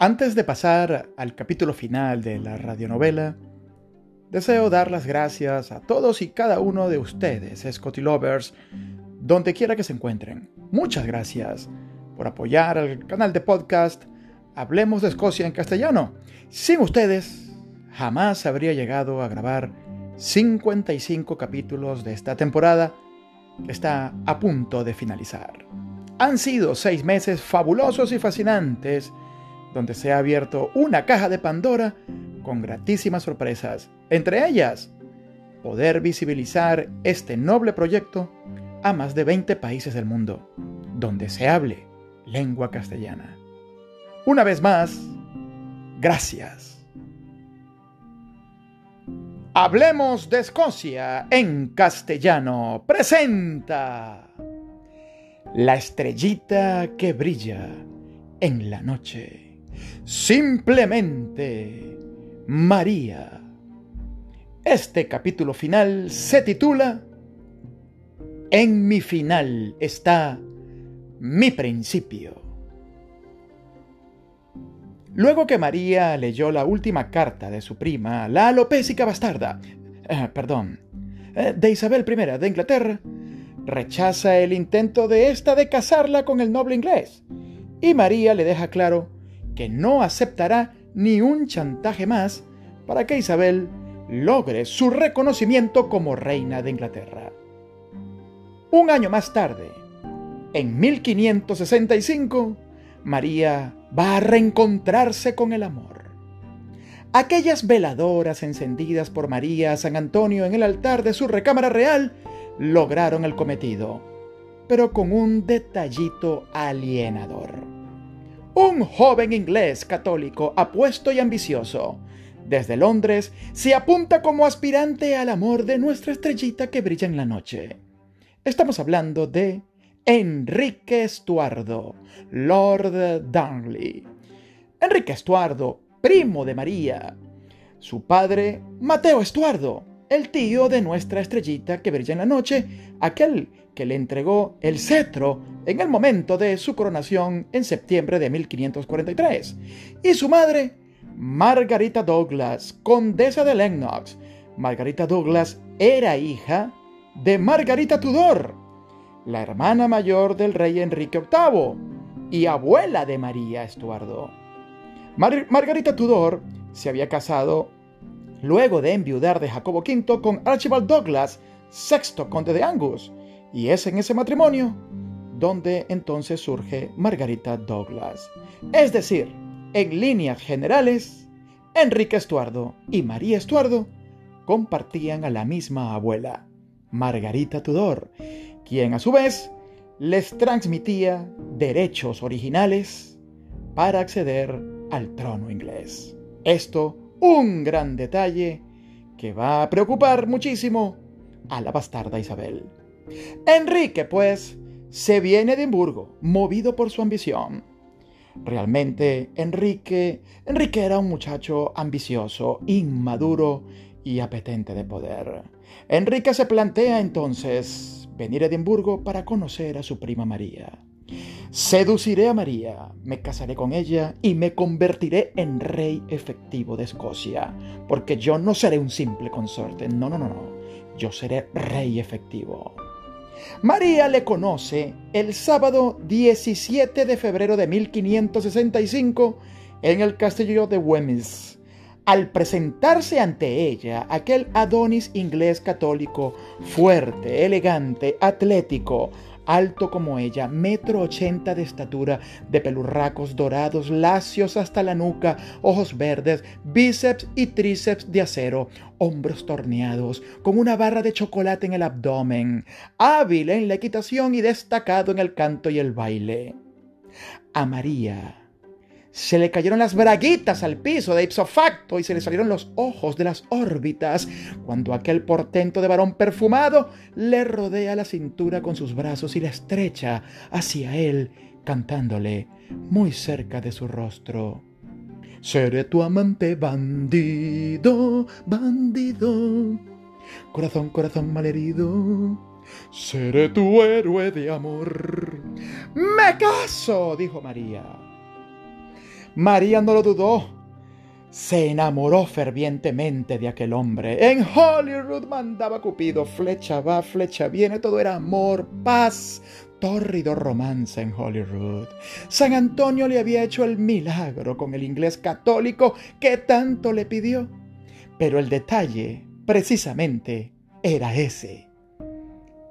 Antes de pasar al capítulo final de la radionovela, deseo dar las gracias a todos y cada uno de ustedes, Scotty Lovers, donde quiera que se encuentren. Muchas gracias por apoyar al canal de podcast Hablemos de Escocia en castellano. Sin ustedes, jamás habría llegado a grabar 55 capítulos de esta temporada que está a punto de finalizar. Han sido seis meses fabulosos y fascinantes donde se ha abierto una caja de Pandora con gratísimas sorpresas, entre ellas poder visibilizar este noble proyecto a más de 20 países del mundo, donde se hable lengua castellana. Una vez más, gracias. Hablemos de Escocia en castellano. Presenta la estrellita que brilla en la noche. Simplemente María. Este capítulo final se titula En mi final está mi principio. Luego que María leyó la última carta de su prima, la alopésica bastarda, eh, perdón, eh, de Isabel I de Inglaterra, rechaza el intento de ésta de casarla con el noble inglés, y María le deja claro que no aceptará ni un chantaje más para que Isabel logre su reconocimiento como reina de Inglaterra. Un año más tarde, en 1565, María va a reencontrarse con el amor. Aquellas veladoras encendidas por María San Antonio en el altar de su recámara real lograron el cometido, pero con un detallito alienador un joven inglés católico apuesto y ambicioso. Desde Londres se apunta como aspirante al amor de nuestra estrellita que brilla en la noche. Estamos hablando de Enrique Estuardo, Lord Darnley. Enrique Estuardo, primo de María. Su padre, Mateo Estuardo, el tío de nuestra estrellita que brilla en la noche, aquel que le entregó el cetro en el momento de su coronación en septiembre de 1543. Y su madre, Margarita Douglas, condesa de Lennox. Margarita Douglas era hija de Margarita Tudor, la hermana mayor del rey Enrique VIII y abuela de María Estuardo. Margarita Tudor se había casado luego de enviudar de Jacobo V con Archibald Douglas, sexto conde de Angus, y es en ese matrimonio donde entonces surge Margarita Douglas. Es decir, en líneas generales, Enrique Estuardo y María Estuardo compartían a la misma abuela, Margarita Tudor, quien a su vez les transmitía derechos originales para acceder al trono inglés. Esto un gran detalle que va a preocupar muchísimo a la bastarda Isabel. Enrique, pues, se viene de Edimburgo, movido por su ambición. Realmente, Enrique, Enrique era un muchacho ambicioso, inmaduro y apetente de poder. Enrique se plantea entonces venir a Edimburgo para conocer a su prima María. Seduciré a María, me casaré con ella y me convertiré en rey efectivo de Escocia, porque yo no seré un simple consorte, no, no, no, no, yo seré rey efectivo. María le conoce el sábado 17 de febrero de 1565 en el castillo de Wemyss. Al presentarse ante ella aquel Adonis inglés católico, fuerte, elegante, atlético, alto como ella, metro ochenta de estatura, de pelurracos dorados, lacios hasta la nuca, ojos verdes, bíceps y tríceps de acero, hombros torneados, con una barra de chocolate en el abdomen, hábil en la equitación y destacado en el canto y el baile. A María se le cayeron las braguitas al piso de ipso facto y se le salieron los ojos de las órbitas cuando aquel portento de varón perfumado le rodea la cintura con sus brazos y la estrecha hacia él, cantándole muy cerca de su rostro. Seré tu amante bandido, bandido, corazón, corazón malherido. Seré tu héroe de amor. Me caso, dijo María. María no lo dudó. Se enamoró fervientemente de aquel hombre. En Holyrood mandaba Cupido, flecha va, flecha viene, todo era amor, paz, tórrido romance en Holyrood. San Antonio le había hecho el milagro con el inglés católico que tanto le pidió. Pero el detalle, precisamente, era ese.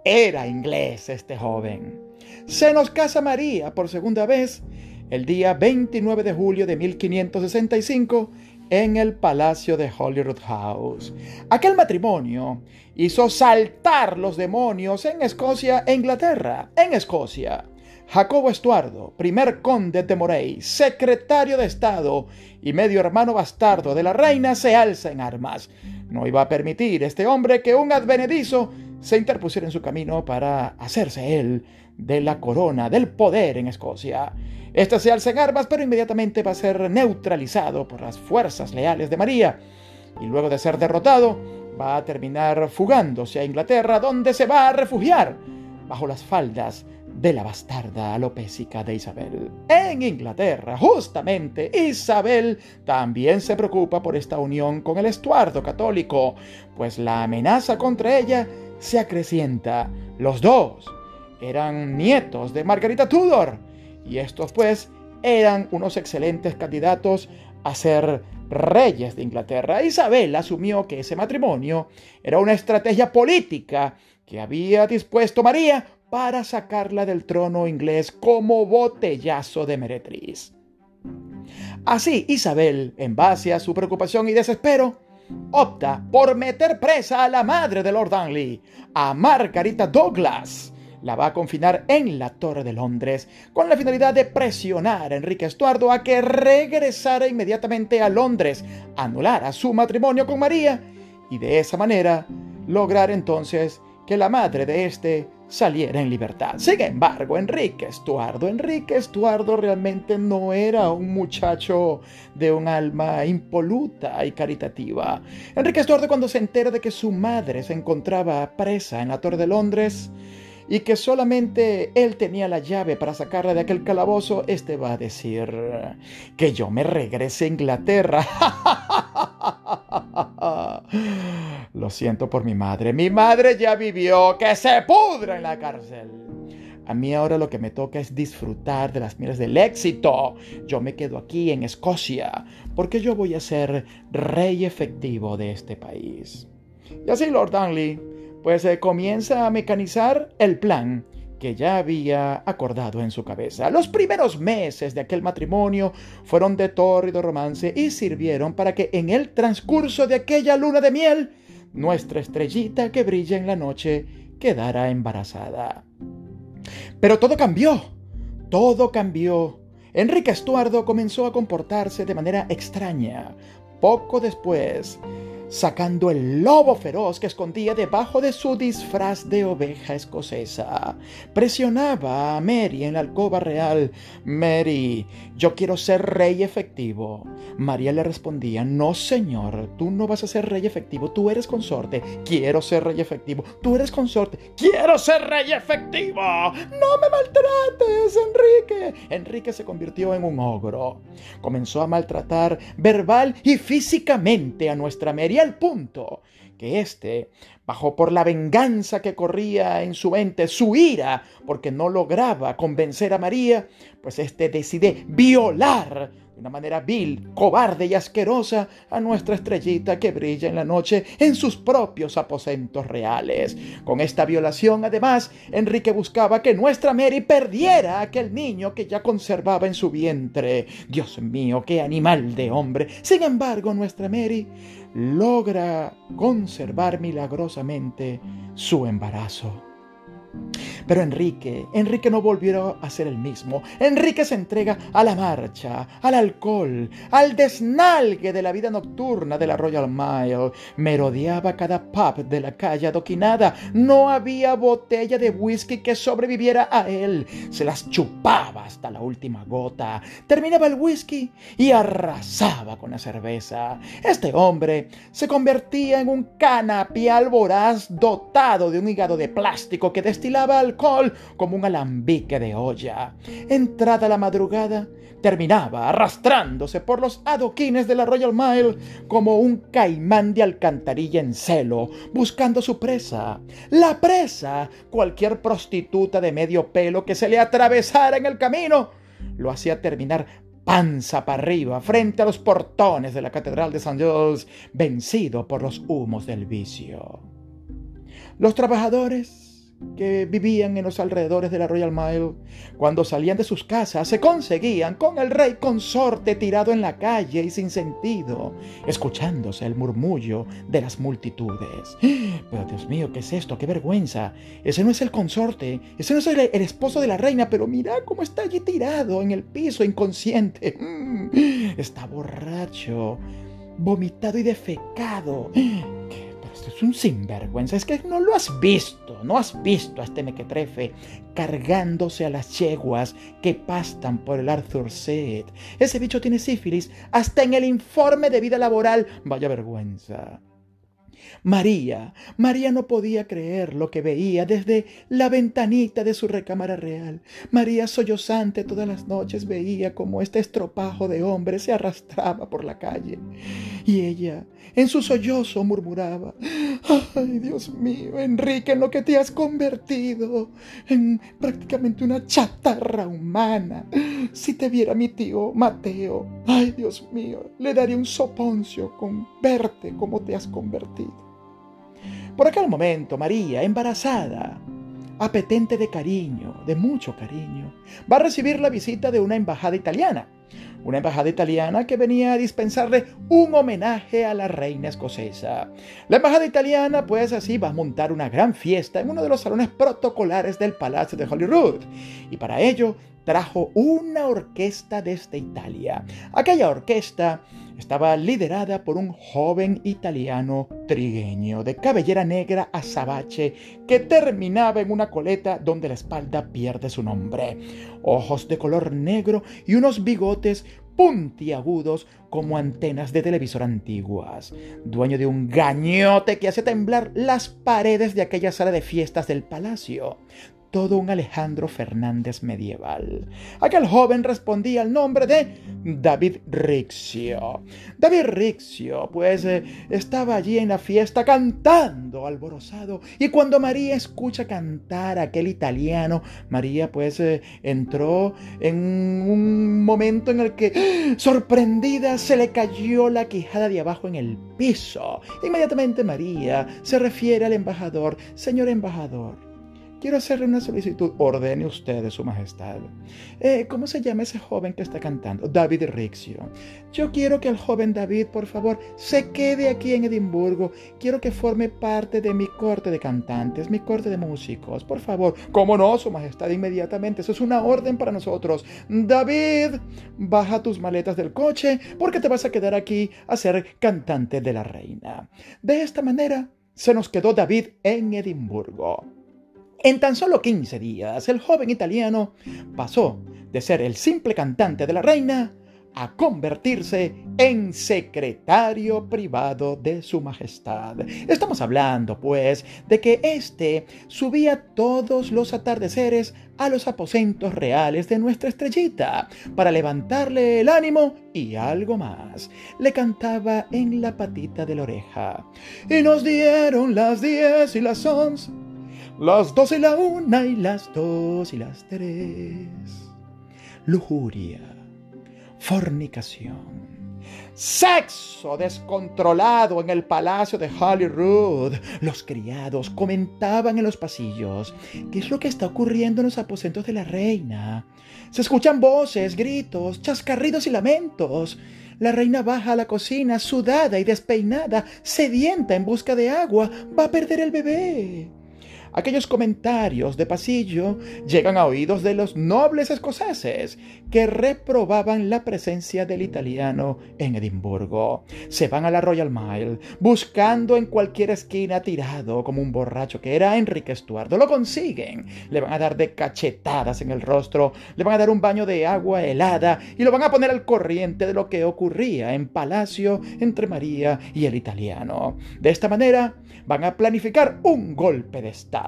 Era inglés este joven. Se nos casa María por segunda vez el día 29 de julio de 1565 en el palacio de Holyrood House. Aquel matrimonio hizo saltar los demonios en Escocia e Inglaterra. En Escocia, Jacobo Estuardo, primer conde de Moray, secretario de Estado y medio hermano bastardo de la reina, se alza en armas. No iba a permitir este hombre que un advenedizo se interpusiera en su camino para hacerse él de la corona del poder en Escocia. Este se alza en armas, pero inmediatamente va a ser neutralizado por las fuerzas leales de María. Y luego de ser derrotado, va a terminar fugándose a Inglaterra, donde se va a refugiar bajo las faldas de la bastarda alopésica de Isabel. En Inglaterra, justamente, Isabel también se preocupa por esta unión con el estuardo católico, pues la amenaza contra ella se acrecienta. Los dos eran nietos de Margarita Tudor, y estos pues eran unos excelentes candidatos a ser reyes de Inglaterra. Isabel asumió que ese matrimonio era una estrategia política que había dispuesto María para sacarla del trono inglés como botellazo de meretriz. Así, Isabel, en base a su preocupación y desespero, opta por meter presa a la madre de Lord Darnley, a Margarita Douglas, la va a confinar en la Torre de Londres con la finalidad de presionar a Enrique Estuardo a que regresara inmediatamente a Londres, anulara su matrimonio con María y de esa manera lograr entonces que la madre de éste saliera en libertad. Sin embargo, Enrique Estuardo, Enrique Estuardo realmente no era un muchacho de un alma impoluta y caritativa. Enrique Estuardo cuando se entera de que su madre se encontraba presa en la Torre de Londres, y que solamente él tenía la llave para sacarla de aquel calabozo, este va a decir que yo me regrese a Inglaterra. Lo siento por mi madre. Mi madre ya vivió. Que se pudra en la cárcel. A mí ahora lo que me toca es disfrutar de las miras del éxito. Yo me quedo aquí en Escocia porque yo voy a ser rey efectivo de este país. Y así Lord Darnley pues se comienza a mecanizar el plan que ya había acordado en su cabeza. Los primeros meses de aquel matrimonio fueron de tórrido romance y sirvieron para que en el transcurso de aquella luna de miel, nuestra estrellita que brilla en la noche quedara embarazada. Pero todo cambió, todo cambió. Enrique Estuardo comenzó a comportarse de manera extraña. Poco después, sacando el lobo feroz que escondía debajo de su disfraz de oveja escocesa. Presionaba a Mary en la alcoba real. Mary, yo quiero ser rey efectivo. María le respondía, no señor, tú no vas a ser rey efectivo, tú eres consorte. Quiero ser rey efectivo, tú eres consorte. Quiero ser rey efectivo. No me maltrates, Enrique. Enrique se convirtió en un ogro. Comenzó a maltratar verbal y físicamente a nuestra Mary el punto que éste bajó por la venganza que corría en su mente, su ira, porque no lograba convencer a María, pues éste decide violar de una manera vil, cobarde y asquerosa a nuestra estrellita que brilla en la noche en sus propios aposentos reales. Con esta violación, además, Enrique buscaba que nuestra Mary perdiera a aquel niño que ya conservaba en su vientre. Dios mío, qué animal de hombre. Sin embargo, nuestra Mary logra conservar milagrosamente su embarazo. Pero Enrique, Enrique no volvió a ser el mismo. Enrique se entrega a la marcha, al alcohol, al desnalgue de la vida nocturna de la Royal Mile. Merodeaba cada pub de la calle adoquinada. No había botella de whisky que sobreviviera a él. Se las chupaba hasta la última gota. Terminaba el whisky y arrasaba con la cerveza. Este hombre se convertía en un canapial voraz dotado de un hígado de plástico que destilaba al alcohol como un alambique de olla. Entrada la madrugada, terminaba arrastrándose por los adoquines de la Royal Mile como un caimán de alcantarilla en celo, buscando su presa. La presa, cualquier prostituta de medio pelo que se le atravesara en el camino, lo hacía terminar panza para arriba frente a los portones de la Catedral de St. Giles, vencido por los humos del vicio. Los trabajadores que vivían en los alrededores de la Royal Mile, cuando salían de sus casas, se conseguían con el rey consorte tirado en la calle y sin sentido, escuchándose el murmullo de las multitudes. Pero Dios mío, ¿qué es esto? ¡Qué vergüenza! Ese no es el consorte, ese no es el, el esposo de la reina, pero mira cómo está allí tirado en el piso, inconsciente. Está borracho, vomitado y defecado es un sinvergüenza. Es que no lo has visto, no has visto a este mequetrefe cargándose a las yeguas que pastan por el Arthur Seat. Ese bicho tiene sífilis hasta en el informe de vida laboral. Vaya vergüenza. María, María no podía creer lo que veía desde la ventanita de su recámara real. María sollozante todas las noches veía como este estropajo de hombre se arrastraba por la calle. Y ella, en su sollozo, murmuraba, ay Dios mío, Enrique, en lo que te has convertido, en prácticamente una chatarra humana. Si te viera mi tío Mateo, ay Dios mío, le daría un soponcio con verte como te has convertido. Por aquel momento, María, embarazada, apetente de cariño, de mucho cariño, va a recibir la visita de una embajada italiana. Una embajada italiana que venía a dispensarle un homenaje a la reina escocesa. La embajada italiana, pues así, va a montar una gran fiesta en uno de los salones protocolares del Palacio de Holyrood. Y para ello trajo una orquesta desde Italia. Aquella orquesta estaba liderada por un joven italiano trigueño de cabellera negra azabache que terminaba en una coleta donde la espalda pierde su nombre, ojos de color negro y unos bigotes puntiagudos como antenas de televisor antiguas, dueño de un gañote que hace temblar las paredes de aquella sala de fiestas del palacio todo un Alejandro Fernández medieval. Aquel joven respondía al nombre de David Rixio. David Rixio, pues, eh, estaba allí en la fiesta cantando alborozado, y cuando María escucha cantar a aquel italiano, María, pues, eh, entró en un momento en el que, sorprendida, se le cayó la quijada de abajo en el piso. Inmediatamente María se refiere al embajador, señor embajador, Quiero hacerle una solicitud. Ordene usted, Su Majestad. Eh, ¿Cómo se llama ese joven que está cantando? David Rixio. Yo quiero que el joven David, por favor, se quede aquí en Edimburgo. Quiero que forme parte de mi corte de cantantes, mi corte de músicos. Por favor. ¿Cómo no, Su Majestad? Inmediatamente. Eso es una orden para nosotros. David, baja tus maletas del coche porque te vas a quedar aquí a ser cantante de la reina. De esta manera se nos quedó David en Edimburgo. En tan solo 15 días, el joven italiano pasó de ser el simple cantante de la reina a convertirse en secretario privado de su majestad. Estamos hablando, pues, de que éste subía todos los atardeceres a los aposentos reales de nuestra estrellita para levantarle el ánimo y algo más. Le cantaba en la patita de la oreja. Y nos dieron las diez y las once las dos y la una y las dos y las tres. Lujuria, fornicación, sexo descontrolado en el palacio de Holyrood. Los criados comentaban en los pasillos qué es lo que está ocurriendo en los aposentos de la reina. Se escuchan voces, gritos, chascarridos y lamentos. La reina baja a la cocina, sudada y despeinada, sedienta en busca de agua. Va a perder el bebé. Aquellos comentarios de pasillo llegan a oídos de los nobles escoceses que reprobaban la presencia del italiano en Edimburgo. Se van a la Royal Mile buscando en cualquier esquina tirado como un borracho que era Enrique Estuardo. Lo consiguen. Le van a dar de cachetadas en el rostro, le van a dar un baño de agua helada y lo van a poner al corriente de lo que ocurría en Palacio entre María y el italiano. De esta manera van a planificar un golpe de Estado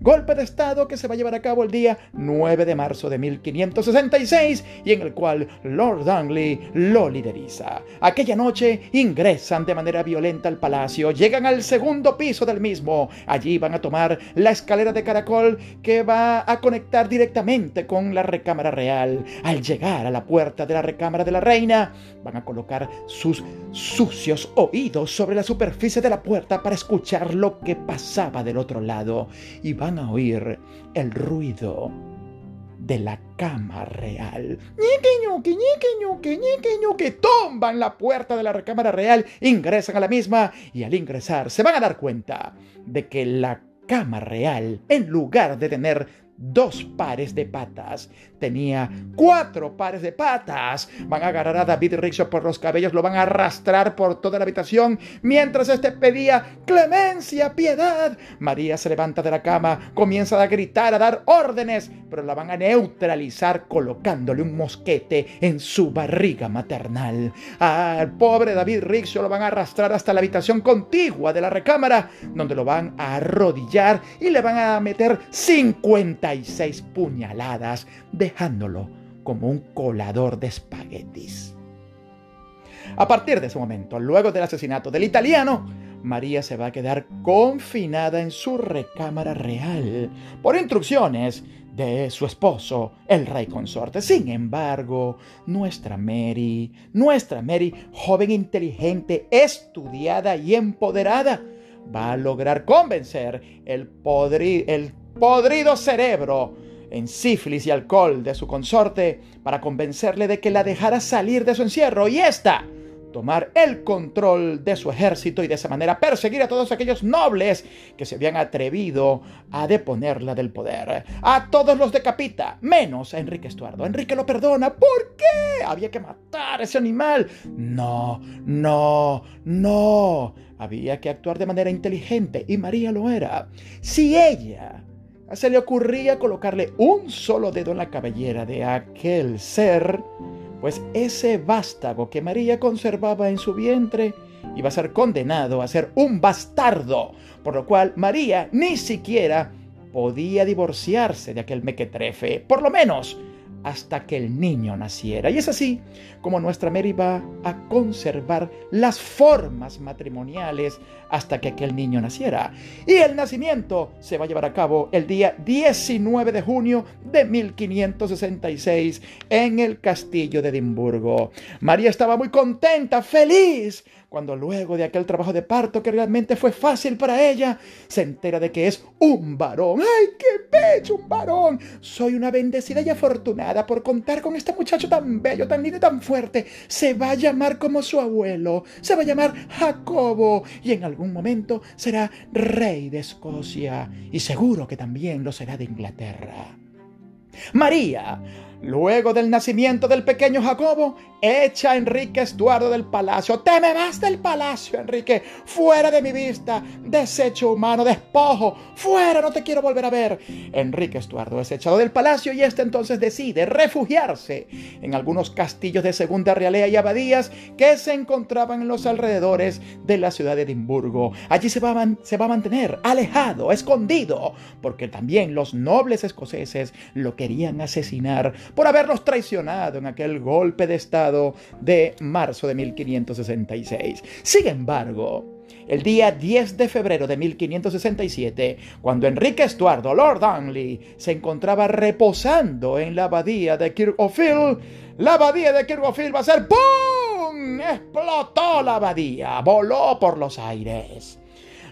Golpe de Estado que se va a llevar a cabo el día 9 de marzo de 1566 y en el cual Lord Dunley lo lideriza. Aquella noche ingresan de manera violenta al palacio, llegan al segundo piso del mismo. Allí van a tomar la escalera de caracol que va a conectar directamente con la recámara real. Al llegar a la puerta de la recámara de la reina, van a colocar sus sucios oídos sobre la superficie de la puerta para escuchar lo que pasaba del otro lado y van a oír el ruido de la cama real. Ñique, ñuque, ñique, ñuque, ñique, ñuque. Tomban la puerta de la recámara real, ingresan a la misma y al ingresar se van a dar cuenta de que la cama real, en lugar de tener dos pares de patas. Tenía cuatro pares de patas. Van a agarrar a David Rickshaw por los cabellos, lo van a arrastrar por toda la habitación mientras este pedía clemencia, piedad. María se levanta de la cama, comienza a gritar, a dar órdenes, pero la van a neutralizar colocándole un mosquete en su barriga maternal. Al pobre David Rickshaw lo van a arrastrar hasta la habitación contigua de la recámara, donde lo van a arrodillar y le van a meter 50 seis puñaladas, como un colador de espaguetis. A partir de ese momento, luego del asesinato del italiano, María se va a quedar confinada en su recámara real por instrucciones de su esposo, el rey consorte. Sin embargo, nuestra Mary, nuestra Mary, joven inteligente, estudiada y empoderada, va a lograr convencer el, el podrido cerebro en sífilis y alcohol de su consorte para convencerle de que la dejara salir de su encierro y ésta tomar el control de su ejército y de esa manera perseguir a todos aquellos nobles que se habían atrevido a deponerla del poder. A todos los decapita, menos a Enrique Estuardo. Enrique lo perdona. ¿Por qué? Había que matar a ese animal. No, no, no. Había que actuar de manera inteligente y María lo era. Si ella se le ocurría colocarle un solo dedo en la cabellera de aquel ser, pues ese vástago que María conservaba en su vientre iba a ser condenado a ser un bastardo, por lo cual María ni siquiera podía divorciarse de aquel mequetrefe, por lo menos hasta que el niño naciera. Y es así como nuestra Mary va a conservar las formas matrimoniales hasta que aquel niño naciera. Y el nacimiento se va a llevar a cabo el día 19 de junio de 1566 en el castillo de Edimburgo. María estaba muy contenta, feliz, cuando luego de aquel trabajo de parto que realmente fue fácil para ella, se entera de que es un varón. ¡Ay, qué bello, un varón! Soy una bendecida y afortunada por contar con este muchacho tan bello, tan lindo y tan fuerte. Se va a llamar como su abuelo, se va a llamar Jacobo y en algún momento será rey de Escocia y seguro que también lo será de Inglaterra. María Luego del nacimiento del pequeño Jacobo, echa a Enrique Estuardo del palacio. Te me vas del palacio, Enrique, fuera de mi vista, desecho humano, despojo, fuera, no te quiero volver a ver. Enrique Estuardo es echado del palacio y este entonces decide refugiarse en algunos castillos de segunda realea y abadías que se encontraban en los alrededores de la ciudad de Edimburgo. Allí se va a, se va a mantener alejado, escondido, porque también los nobles escoceses lo querían asesinar por haberlos traicionado en aquel golpe de Estado de marzo de 1566. Sin embargo, el día 10 de febrero de 1567, cuando Enrique Estuardo, Lord Darnley, se encontraba reposando en la abadía de Kirkofil, la abadía de Kirkofil va a ser ¡pum! Explotó la abadía, voló por los aires.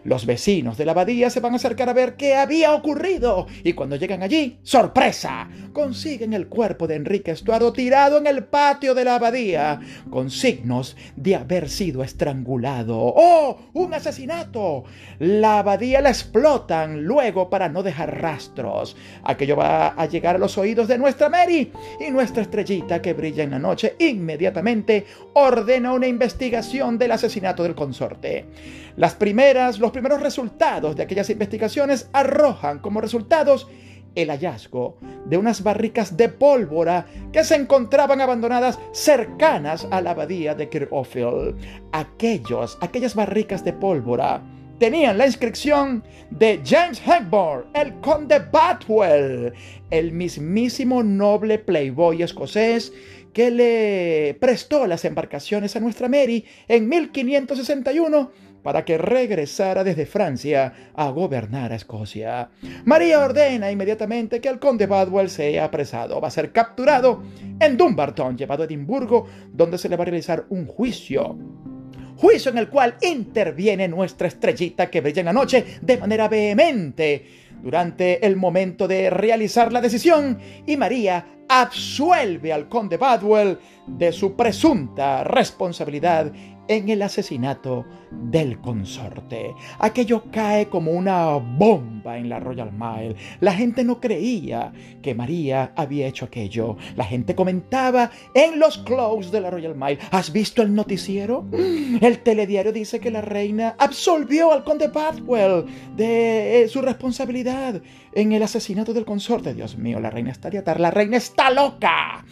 Los vecinos de la abadía se van a acercar a ver qué había ocurrido y cuando llegan allí, ¡sorpresa! Consiguen el cuerpo de Enrique Estuardo tirado en el patio de la abadía con signos de haber sido estrangulado. ¡Oh! ¡Un asesinato! La abadía la explotan luego para no dejar rastros. Aquello va a llegar a los oídos de nuestra Mary y nuestra estrellita que brilla en la noche inmediatamente ordena una investigación del asesinato del consorte. Las primeras, los primeros resultados de aquellas investigaciones arrojan como resultados el hallazgo de unas barricas de pólvora que se encontraban abandonadas cercanas a la abadía de Kirkofil. Aquellos, aquellas barricas de pólvora tenían la inscripción de James Hagborn, el conde Batwell, el mismísimo noble playboy escocés que le prestó las embarcaciones a nuestra Mary en 1561 para que regresara desde Francia a gobernar a Escocia. María ordena inmediatamente que el conde Badwell sea apresado. Va a ser capturado en Dumbarton, llevado a Edimburgo, donde se le va a realizar un juicio. Juicio en el cual interviene nuestra estrellita que brilla en la noche de manera vehemente durante el momento de realizar la decisión y María absuelve al conde Badwell de su presunta responsabilidad en el asesinato del consorte. Aquello cae como una bomba en la Royal Mile. La gente no creía que María había hecho aquello. La gente comentaba en los close de la Royal Mile. ¿Has visto el noticiero? El telediario dice que la reina absolvió al conde Bathwell de eh, su responsabilidad en el asesinato del consorte. Dios mío, la reina está atar. La reina está loca.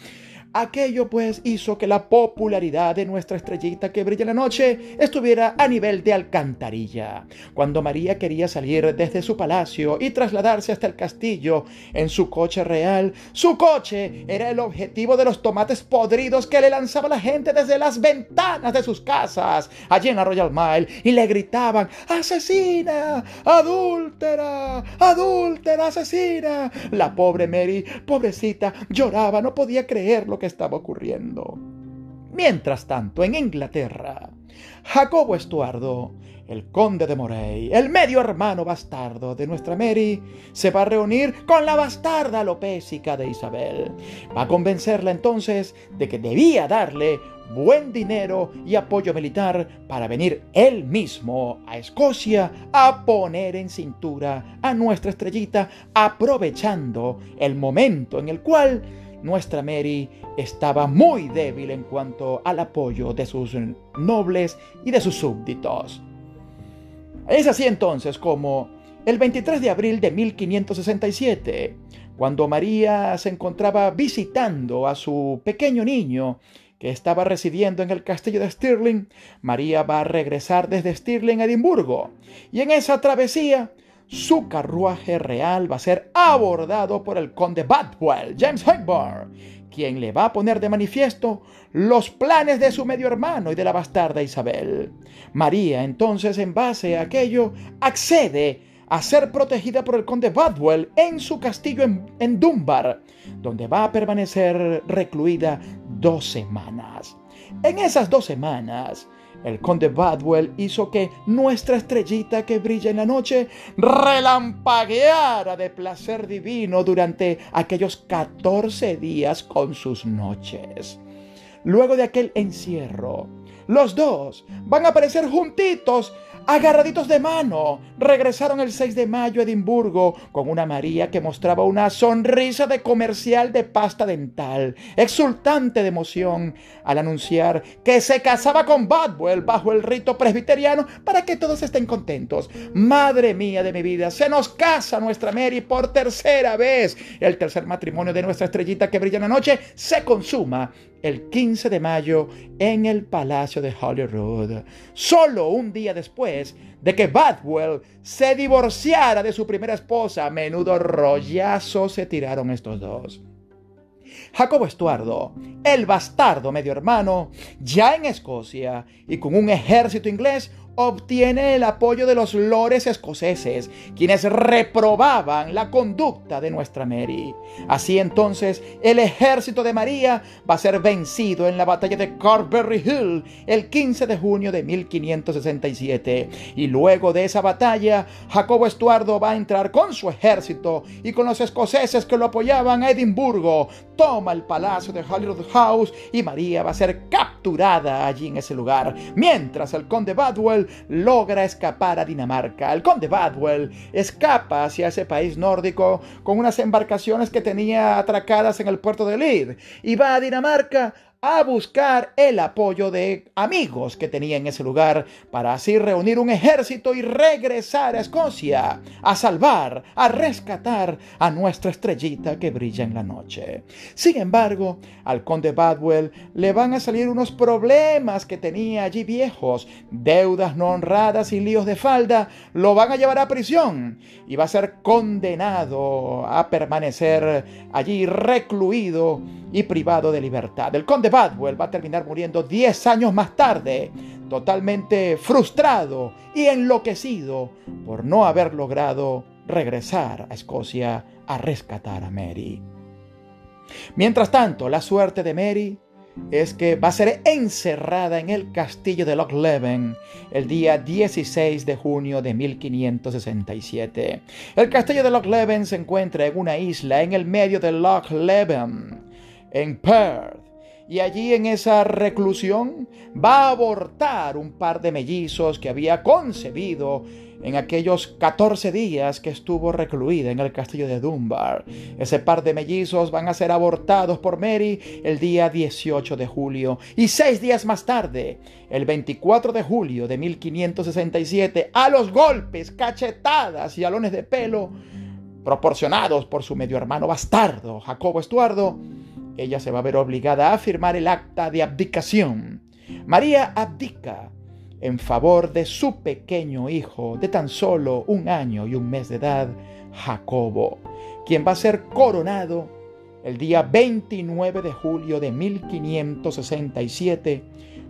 Aquello pues hizo que la popularidad de nuestra estrellita que brilla en la noche estuviera a nivel de alcantarilla. Cuando María quería salir desde su palacio y trasladarse hasta el castillo en su coche real, su coche era el objetivo de los tomates podridos que le lanzaba la gente desde las ventanas de sus casas allí en la Royal Mile y le gritaban ¡Asesina! ¡Adúltera! ¡Adúltera! ¡Asesina! La pobre Mary, pobrecita, lloraba, no podía creerlo estaba ocurriendo. Mientras tanto, en Inglaterra, Jacobo Estuardo, el conde de Moray, el medio hermano bastardo de nuestra Mary, se va a reunir con la bastarda lopésica de Isabel. Va a convencerla entonces de que debía darle buen dinero y apoyo militar para venir él mismo a Escocia a poner en cintura a nuestra estrellita, aprovechando el momento en el cual nuestra Mary estaba muy débil en cuanto al apoyo de sus nobles y de sus súbditos. Es así entonces como el 23 de abril de 1567, cuando María se encontraba visitando a su pequeño niño que estaba residiendo en el castillo de Stirling, María va a regresar desde Stirling a Edimburgo. Y en esa travesía su carruaje real va a ser abordado por el conde Badwell, James Hagbar, quien le va a poner de manifiesto los planes de su medio hermano y de la bastarda Isabel. María, entonces, en base a aquello, accede a ser protegida por el conde Badwell en su castillo en, en Dunbar, donde va a permanecer recluida dos semanas. En esas dos semanas, el conde Badwell hizo que nuestra estrellita que brilla en la noche relampagueara de placer divino durante aquellos 14 días con sus noches. Luego de aquel encierro, los dos van a aparecer juntitos agarraditos de mano, regresaron el 6 de mayo a Edimburgo con una María que mostraba una sonrisa de comercial de pasta dental, exultante de emoción al anunciar que se casaba con Badwell bajo el rito presbiteriano para que todos estén contentos. Madre mía de mi vida, se nos casa nuestra Mary por tercera vez. El tercer matrimonio de nuestra estrellita que brilla en la noche se consuma el 15 de mayo en el Palacio de Holyrood, solo un día después de que Badwell se divorciara de su primera esposa. Menudo rollazo se tiraron estos dos. Jacobo Estuardo, el bastardo medio hermano, ya en Escocia y con un ejército inglés, obtiene el apoyo de los lores escoceses, quienes reprobaban la conducta de nuestra Mary. Así entonces, el ejército de María va a ser vencido en la batalla de Carberry Hill el 15 de junio de 1567. Y luego de esa batalla, Jacobo Estuardo va a entrar con su ejército y con los escoceses que lo apoyaban a Edimburgo, toma el palacio de Holyrood House y María va a ser capturada allí en ese lugar, mientras el conde Badwell logra escapar a Dinamarca. El conde Badwell escapa hacia ese país nórdico con unas embarcaciones que tenía atracadas en el puerto de Lid y va a Dinamarca a buscar el apoyo de amigos que tenía en ese lugar para así reunir un ejército y regresar a Escocia a salvar, a rescatar a nuestra estrellita que brilla en la noche. Sin embargo, al conde Badwell le van a salir unos problemas que tenía allí viejos, deudas no honradas y líos de falda, lo van a llevar a prisión y va a ser condenado a permanecer allí recluido y privado de libertad. El conde Badwell va a terminar muriendo 10 años más tarde, totalmente frustrado y enloquecido por no haber logrado regresar a Escocia a rescatar a Mary. Mientras tanto, la suerte de Mary es que va a ser encerrada en el castillo de Loch Leven el día 16 de junio de 1567. El castillo de Loch Leven se encuentra en una isla en el medio de Loch Leven, en Perth. Y allí en esa reclusión va a abortar un par de mellizos que había concebido en aquellos 14 días que estuvo recluida en el castillo de Dunbar. Ese par de mellizos van a ser abortados por Mary el día 18 de julio y seis días más tarde, el 24 de julio de 1567, a los golpes, cachetadas y alones de pelo proporcionados por su medio hermano bastardo, Jacobo Estuardo, ella se va a ver obligada a firmar el acta de abdicación. María abdica en favor de su pequeño hijo de tan solo un año y un mes de edad, Jacobo, quien va a ser coronado el día 29 de julio de 1567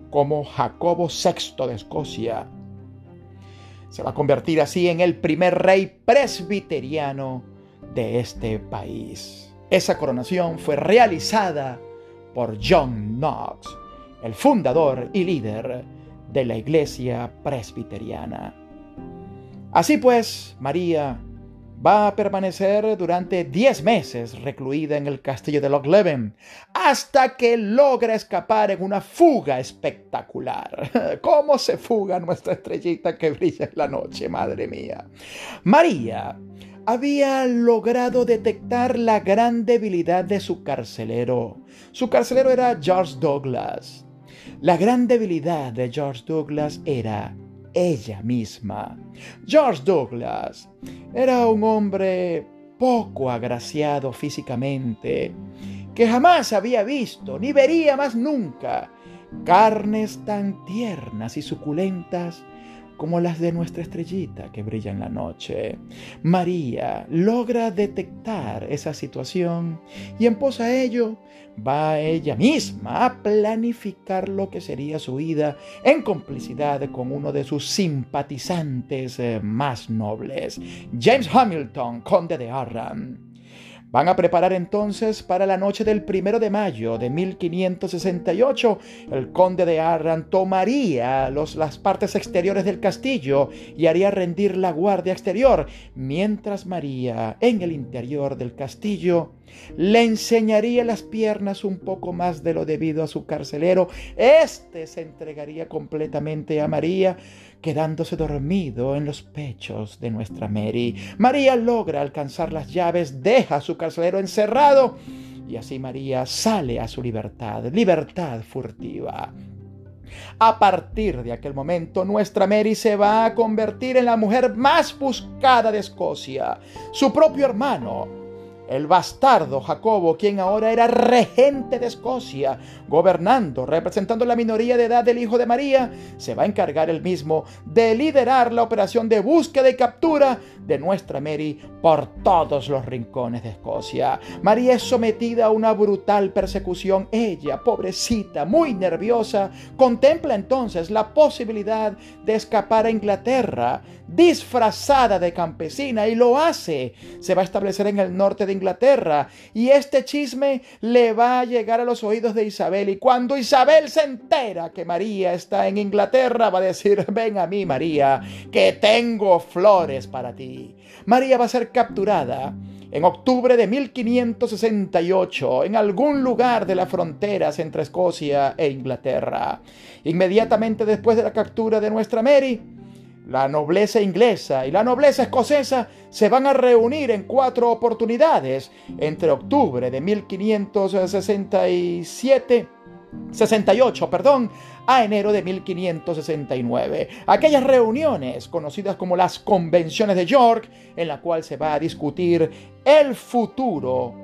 como Jacobo VI de Escocia. Se va a convertir así en el primer rey presbiteriano de este país. Esa coronación fue realizada por John Knox, el fundador y líder de la iglesia presbiteriana. Así pues, María va a permanecer durante 10 meses recluida en el castillo de Loch Leven hasta que logra escapar en una fuga espectacular. ¿Cómo se fuga nuestra estrellita que brilla en la noche, madre mía? María había logrado detectar la gran debilidad de su carcelero. Su carcelero era George Douglas. La gran debilidad de George Douglas era ella misma. George Douglas era un hombre poco agraciado físicamente, que jamás había visto ni vería más nunca carnes tan tiernas y suculentas como las de nuestra estrellita que brilla en la noche. María logra detectar esa situación y en pos a ello va ella misma a planificar lo que sería su vida en complicidad con uno de sus simpatizantes eh, más nobles, James Hamilton, conde de Arran. Van a preparar entonces para la noche del primero de mayo de 1568. El conde de Arran tomaría los, las partes exteriores del castillo y haría rendir la guardia exterior, mientras María, en el interior del castillo, le enseñaría las piernas un poco más de lo debido a su carcelero. Este se entregaría completamente a María, quedándose dormido en los pechos de nuestra Mary. María logra alcanzar las llaves, deja a su carcelero encerrado y así María sale a su libertad, libertad furtiva. A partir de aquel momento, nuestra Mary se va a convertir en la mujer más buscada de Escocia. Su propio hermano, el bastardo Jacobo, quien ahora era regente de Escocia, gobernando, representando la minoría de edad del hijo de María, se va a encargar él mismo de liderar la operación de búsqueda y captura de nuestra Mary por todos los rincones de Escocia. María es sometida a una brutal persecución. Ella, pobrecita, muy nerviosa, contempla entonces la posibilidad de escapar a Inglaterra, disfrazada de campesina, y lo hace. Se va a establecer en el norte de Inglaterra y este chisme le va a llegar a los oídos de Isabel y cuando Isabel se entera que María está en Inglaterra va a decir, ven a mí María, que tengo flores para ti. María va a ser capturada en octubre de 1568 en algún lugar de las fronteras entre Escocia e Inglaterra. Inmediatamente después de la captura de nuestra Mary, la nobleza inglesa y la nobleza escocesa se van a reunir en cuatro oportunidades entre octubre de 1567 68, perdón, a enero de 1569. Aquellas reuniones conocidas como las convenciones de York, en la cual se va a discutir el futuro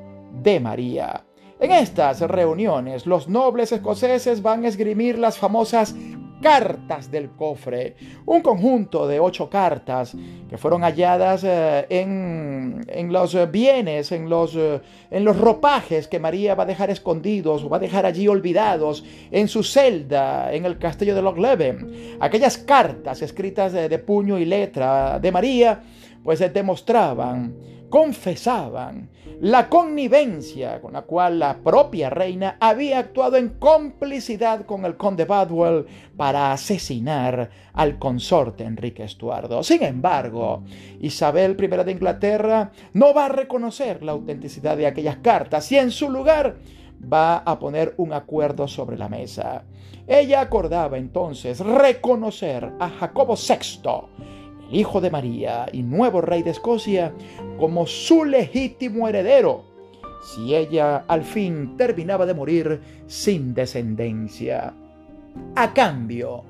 de María. En estas reuniones, los nobles escoceses van a esgrimir las famosas cartas del cofre, un conjunto de ocho cartas que fueron halladas eh, en, los bienes, en los, eh, en los ropajes que María va a dejar escondidos o va a dejar allí olvidados en su celda en el castillo de Lochleven. Aquellas cartas escritas de, de puño y letra de María, pues demostraban confesaban la connivencia con la cual la propia reina había actuado en complicidad con el conde Badwell para asesinar al consorte Enrique Estuardo. Sin embargo, Isabel I de Inglaterra no va a reconocer la autenticidad de aquellas cartas y en su lugar va a poner un acuerdo sobre la mesa. Ella acordaba entonces reconocer a Jacobo VI hijo de María y nuevo rey de Escocia, como su legítimo heredero, si ella al fin terminaba de morir sin descendencia. A cambio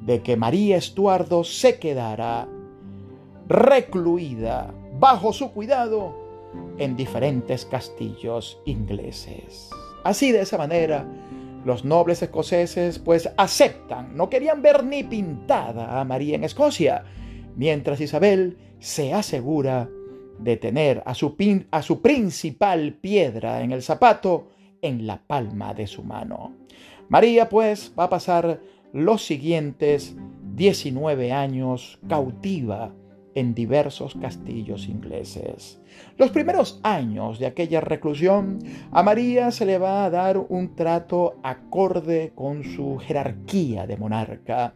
de que María Estuardo se quedara recluida bajo su cuidado en diferentes castillos ingleses. Así de esa manera, los nobles escoceses pues aceptan, no querían ver ni pintada a María en Escocia, mientras Isabel se asegura de tener a su, a su principal piedra en el zapato en la palma de su mano. María pues va a pasar los siguientes 19 años cautiva en diversos castillos ingleses. Los primeros años de aquella reclusión, a María se le va a dar un trato acorde con su jerarquía de monarca.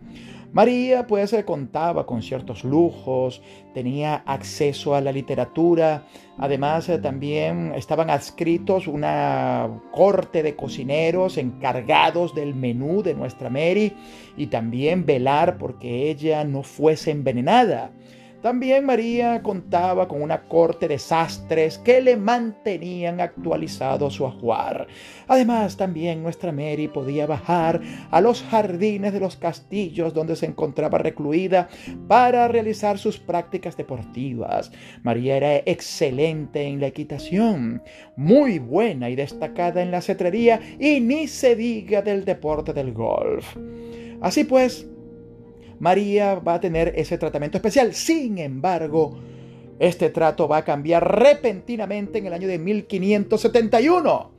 María pues contaba con ciertos lujos, tenía acceso a la literatura, además eh, también estaban adscritos una corte de cocineros encargados del menú de nuestra Mary y también velar porque ella no fuese envenenada. También María contaba con una corte de sastres que le mantenían actualizado su ajuar. Además, también nuestra Mary podía bajar a los jardines de los castillos donde se encontraba recluida para realizar sus prácticas deportivas. María era excelente en la equitación, muy buena y destacada en la cetrería y ni se diga del deporte del golf. Así pues, María va a tener ese tratamiento especial. Sin embargo, este trato va a cambiar repentinamente en el año de 1571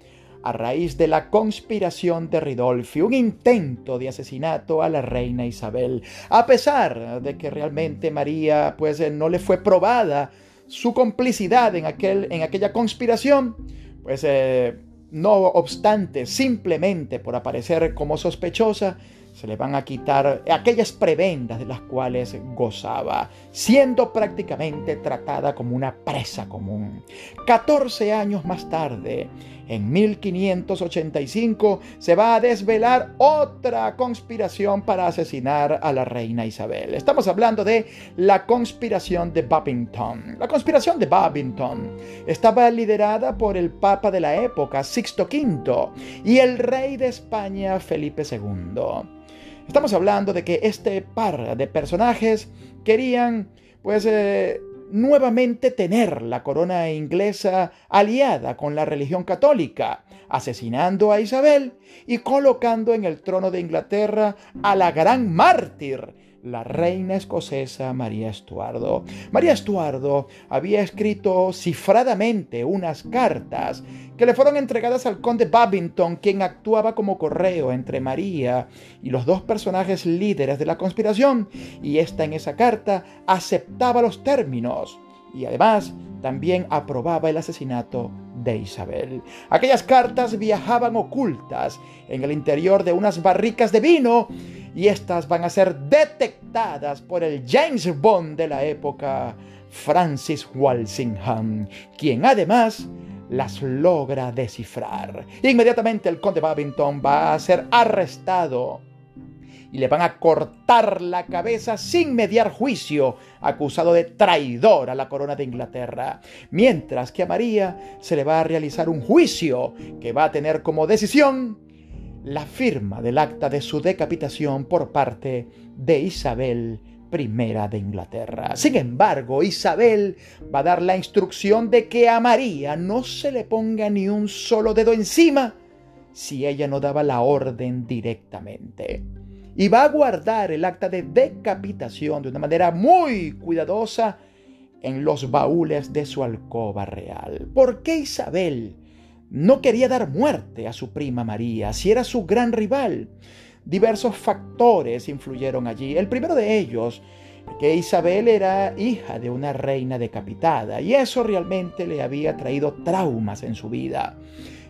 a raíz de la conspiración de Ridolfi, un intento de asesinato a la reina Isabel. A pesar de que realmente María pues eh, no le fue probada su complicidad en, aquel, en aquella conspiración, pues eh, no obstante, simplemente por aparecer como sospechosa, se le van a quitar aquellas prebendas de las cuales gozaba, siendo prácticamente tratada como una presa común. 14 años más tarde, en 1585, se va a desvelar otra conspiración para asesinar a la reina Isabel. Estamos hablando de la conspiración de Babington. La conspiración de Babington estaba liderada por el papa de la época, Sixto V, y el rey de España, Felipe II. Estamos hablando de que este par de personajes querían, pues, eh, nuevamente tener la corona inglesa aliada con la religión católica, asesinando a Isabel y colocando en el trono de Inglaterra a la gran mártir la reina escocesa María Estuardo. María Estuardo había escrito cifradamente unas cartas que le fueron entregadas al conde Babington, quien actuaba como correo entre María y los dos personajes líderes de la conspiración, y esta en esa carta aceptaba los términos y además también aprobaba el asesinato de Isabel. Aquellas cartas viajaban ocultas en el interior de unas barricas de vino y estas van a ser detectadas por el James Bond de la época, Francis Walsingham, quien además las logra descifrar. Inmediatamente el conde Babington va a ser arrestado y le van a cortar la cabeza sin mediar juicio, acusado de traidor a la corona de Inglaterra. Mientras que a María se le va a realizar un juicio que va a tener como decisión la firma del acta de su decapitación por parte de Isabel I de Inglaterra. Sin embargo, Isabel va a dar la instrucción de que a María no se le ponga ni un solo dedo encima si ella no daba la orden directamente. Y va a guardar el acta de decapitación de una manera muy cuidadosa en los baúles de su alcoba real. ¿Por qué Isabel no quería dar muerte a su prima María si era su gran rival? Diversos factores influyeron allí. El primero de ellos, que Isabel era hija de una reina decapitada y eso realmente le había traído traumas en su vida.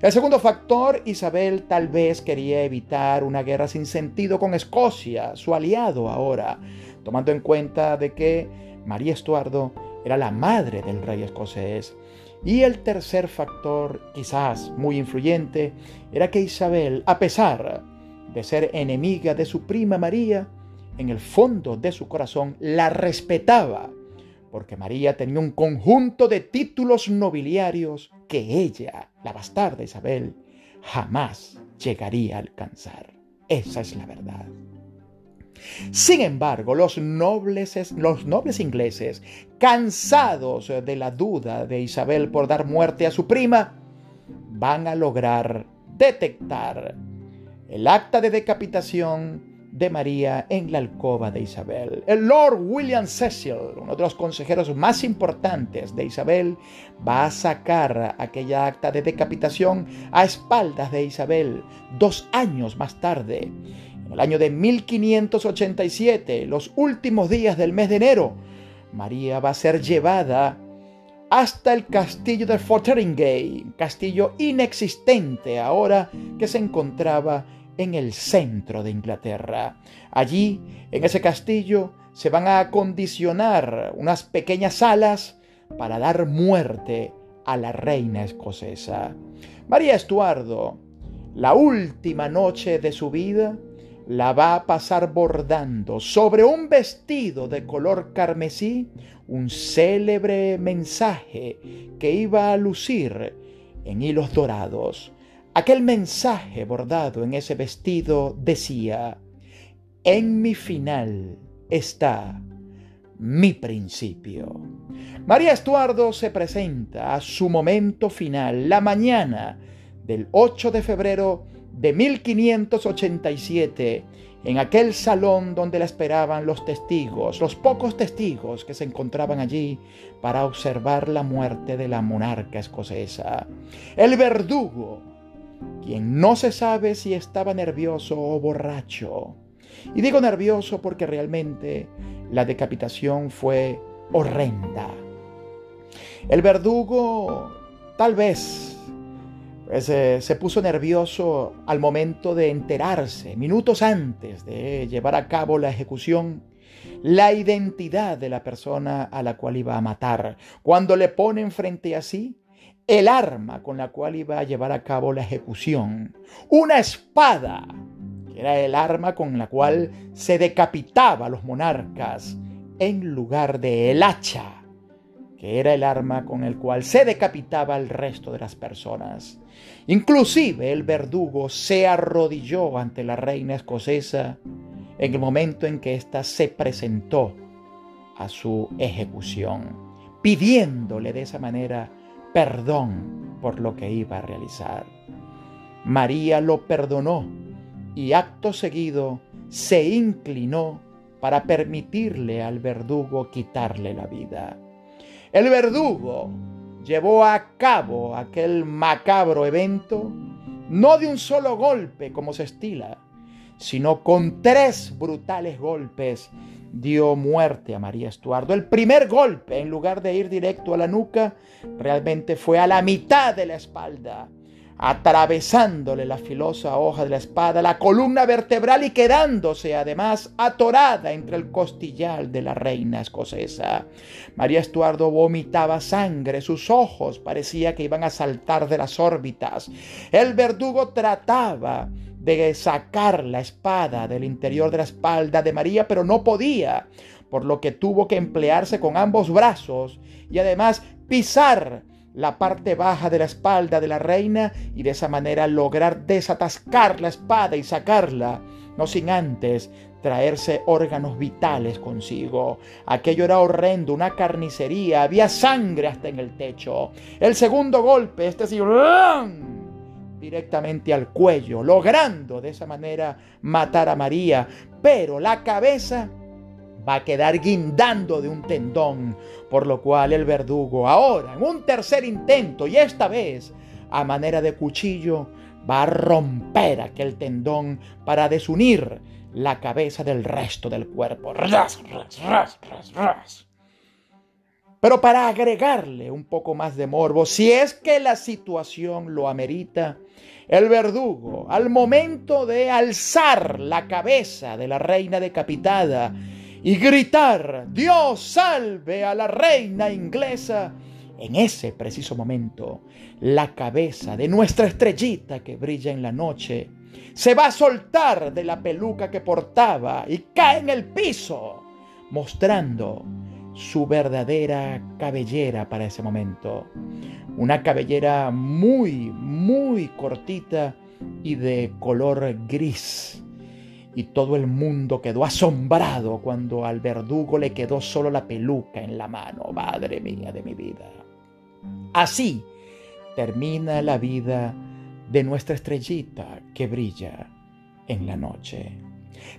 El segundo factor, Isabel tal vez quería evitar una guerra sin sentido con Escocia, su aliado ahora, tomando en cuenta de que María Estuardo era la madre del rey escocés. Y el tercer factor, quizás muy influyente, era que Isabel, a pesar de ser enemiga de su prima María, en el fondo de su corazón la respetaba, porque María tenía un conjunto de títulos nobiliarios que ella, la bastarda Isabel, jamás llegaría a alcanzar. Esa es la verdad. Sin embargo, los nobles, ingleses, cansados de la duda de Isabel por dar muerte a su prima, van a lograr detectar el acta de decapitación de María en la alcoba de Isabel. El Lord William Cecil, uno de los consejeros más importantes de Isabel, va a sacar aquella acta de decapitación a espaldas de Isabel dos años más tarde. En el año de 1587, los últimos días del mes de enero, María va a ser llevada hasta el castillo de Fotheringay, castillo inexistente ahora que se encontraba en el centro de Inglaterra. Allí, en ese castillo, se van a acondicionar unas pequeñas salas para dar muerte a la reina escocesa. María Estuardo, la última noche de su vida, la va a pasar bordando sobre un vestido de color carmesí un célebre mensaje que iba a lucir en hilos dorados. Aquel mensaje bordado en ese vestido decía, en mi final está mi principio. María Estuardo se presenta a su momento final la mañana del 8 de febrero de 1587 en aquel salón donde la esperaban los testigos, los pocos testigos que se encontraban allí para observar la muerte de la monarca escocesa. El verdugo quien no se sabe si estaba nervioso o borracho. Y digo nervioso porque realmente la decapitación fue horrenda. El verdugo tal vez se puso nervioso al momento de enterarse, minutos antes de llevar a cabo la ejecución, la identidad de la persona a la cual iba a matar. Cuando le ponen frente a sí el arma con la cual iba a llevar a cabo la ejecución, una espada, que era el arma con la cual se decapitaba a los monarcas, en lugar de el hacha, que era el arma con el cual se decapitaba al resto de las personas. Inclusive el verdugo se arrodilló ante la reina escocesa en el momento en que ésta se presentó a su ejecución, pidiéndole de esa manera perdón por lo que iba a realizar. María lo perdonó y acto seguido se inclinó para permitirle al verdugo quitarle la vida. El verdugo llevó a cabo aquel macabro evento no de un solo golpe como se estila, sino con tres brutales golpes dio muerte a María Estuardo. El primer golpe, en lugar de ir directo a la nuca, realmente fue a la mitad de la espalda, atravesándole la filosa hoja de la espada, la columna vertebral y quedándose además atorada entre el costillar de la reina escocesa. María Estuardo vomitaba sangre, sus ojos parecía que iban a saltar de las órbitas. El verdugo trataba de sacar la espada del interior de la espalda de María, pero no podía, por lo que tuvo que emplearse con ambos brazos y además pisar la parte baja de la espalda de la reina y de esa manera lograr desatascar la espada y sacarla, no sin antes traerse órganos vitales consigo. Aquello era horrendo, una carnicería, había sangre hasta en el techo. El segundo golpe, este sí, directamente al cuello, logrando de esa manera matar a María, pero la cabeza va a quedar guindando de un tendón, por lo cual el verdugo ahora, en un tercer intento, y esta vez a manera de cuchillo, va a romper aquel tendón para desunir la cabeza del resto del cuerpo. Ras, ras, ras. Pero para agregarle un poco más de morbo, si es que la situación lo amerita, el verdugo, al momento de alzar la cabeza de la reina decapitada y gritar, Dios salve a la reina inglesa, en ese preciso momento, la cabeza de nuestra estrellita que brilla en la noche se va a soltar de la peluca que portaba y cae en el piso, mostrando su verdadera cabellera para ese momento. Una cabellera muy, muy cortita y de color gris. Y todo el mundo quedó asombrado cuando al verdugo le quedó solo la peluca en la mano. Madre mía de mi vida. Así termina la vida de nuestra estrellita que brilla en la noche.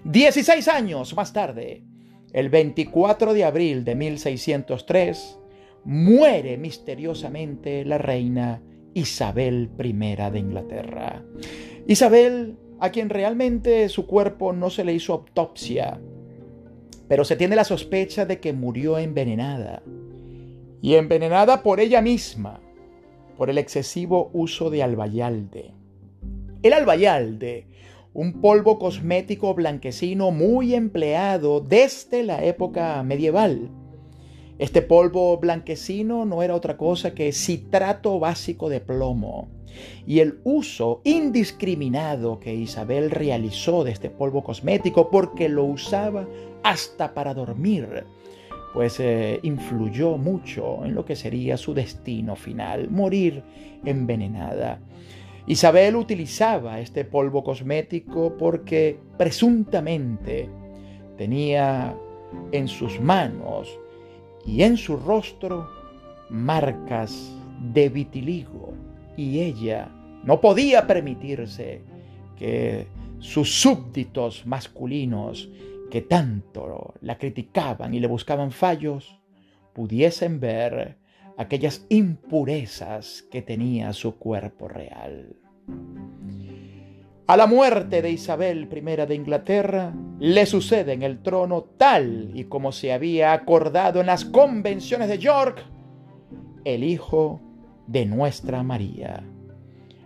Dieciséis años más tarde, el 24 de abril de 1603, muere misteriosamente la reina Isabel I de Inglaterra. Isabel, a quien realmente su cuerpo no se le hizo autopsia, pero se tiene la sospecha de que murió envenenada. Y envenenada por ella misma, por el excesivo uso de albayalde. El albayalde un polvo cosmético blanquecino muy empleado desde la época medieval. Este polvo blanquecino no era otra cosa que citrato básico de plomo. Y el uso indiscriminado que Isabel realizó de este polvo cosmético porque lo usaba hasta para dormir, pues eh, influyó mucho en lo que sería su destino final, morir envenenada. Isabel utilizaba este polvo cosmético porque presuntamente tenía en sus manos y en su rostro marcas de vitiligo y ella no podía permitirse que sus súbditos masculinos que tanto la criticaban y le buscaban fallos pudiesen ver aquellas impurezas que tenía su cuerpo real. A la muerte de Isabel I de Inglaterra le sucede en el trono tal y como se había acordado en las convenciones de York, el hijo de nuestra María.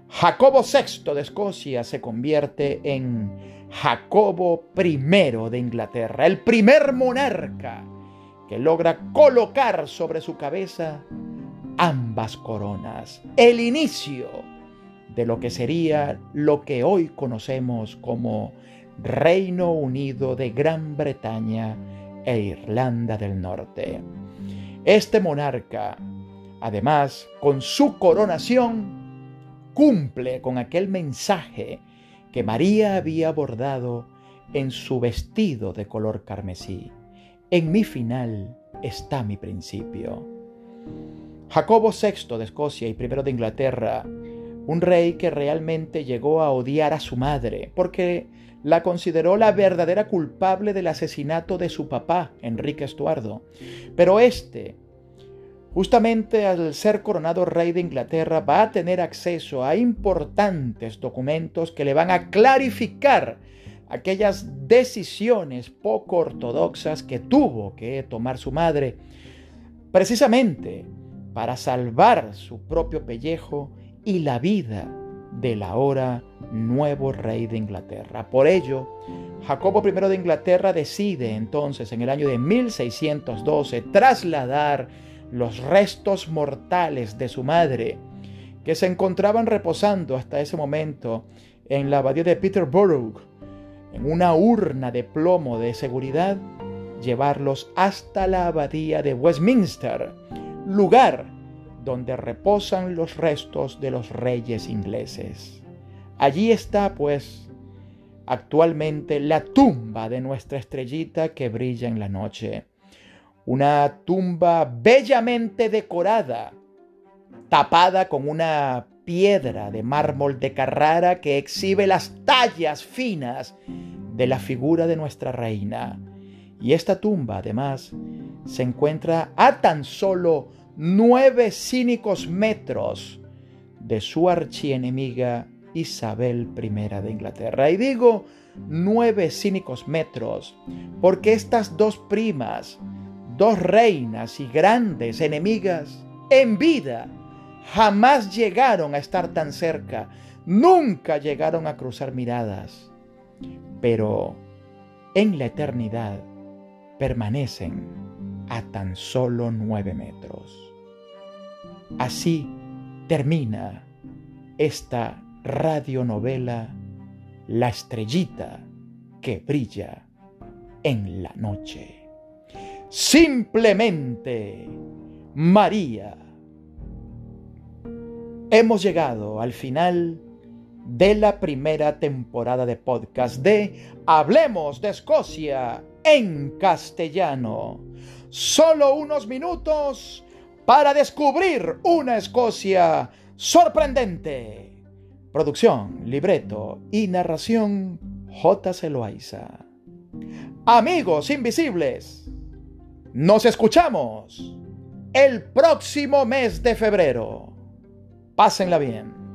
Jacobo VI de Escocia se convierte en Jacobo I de Inglaterra, el primer monarca que logra colocar sobre su cabeza ambas coronas, el inicio de lo que sería lo que hoy conocemos como Reino Unido de Gran Bretaña e Irlanda del Norte. Este monarca, además, con su coronación, cumple con aquel mensaje que María había bordado en su vestido de color carmesí. En mi final está mi principio. Jacobo VI de Escocia y primero de Inglaterra, un rey que realmente llegó a odiar a su madre, porque la consideró la verdadera culpable del asesinato de su papá, Enrique Estuardo. Pero este, justamente al ser coronado rey de Inglaterra, va a tener acceso a importantes documentos que le van a clarificar aquellas decisiones poco ortodoxas que tuvo que tomar su madre, precisamente para salvar su propio pellejo y la vida del ahora nuevo rey de Inglaterra. Por ello, Jacobo I de Inglaterra decide entonces en el año de 1612 trasladar los restos mortales de su madre, que se encontraban reposando hasta ese momento en la abadía de Peterborough, en una urna de plomo de seguridad, llevarlos hasta la abadía de Westminster, lugar donde reposan los restos de los reyes ingleses. Allí está, pues, actualmente la tumba de nuestra estrellita que brilla en la noche. Una tumba bellamente decorada, tapada con una piedra de mármol de Carrara que exhibe las tallas finas de la figura de nuestra reina. Y esta tumba, además, se encuentra a tan solo nueve cínicos metros de su archienemiga Isabel I de Inglaterra. Y digo nueve cínicos metros porque estas dos primas, dos reinas y grandes enemigas, en vida jamás llegaron a estar tan cerca, nunca llegaron a cruzar miradas, pero en la eternidad permanecen a tan solo nueve metros. Así termina esta radionovela La estrellita que brilla en la noche. Simplemente María Hemos llegado al final de la primera temporada de podcast de Hablemos de Escocia en castellano. Solo unos minutos para descubrir una Escocia sorprendente. Producción, libreto y narración J. Celoaiza. Amigos invisibles, nos escuchamos el próximo mes de febrero. Pásenla bien.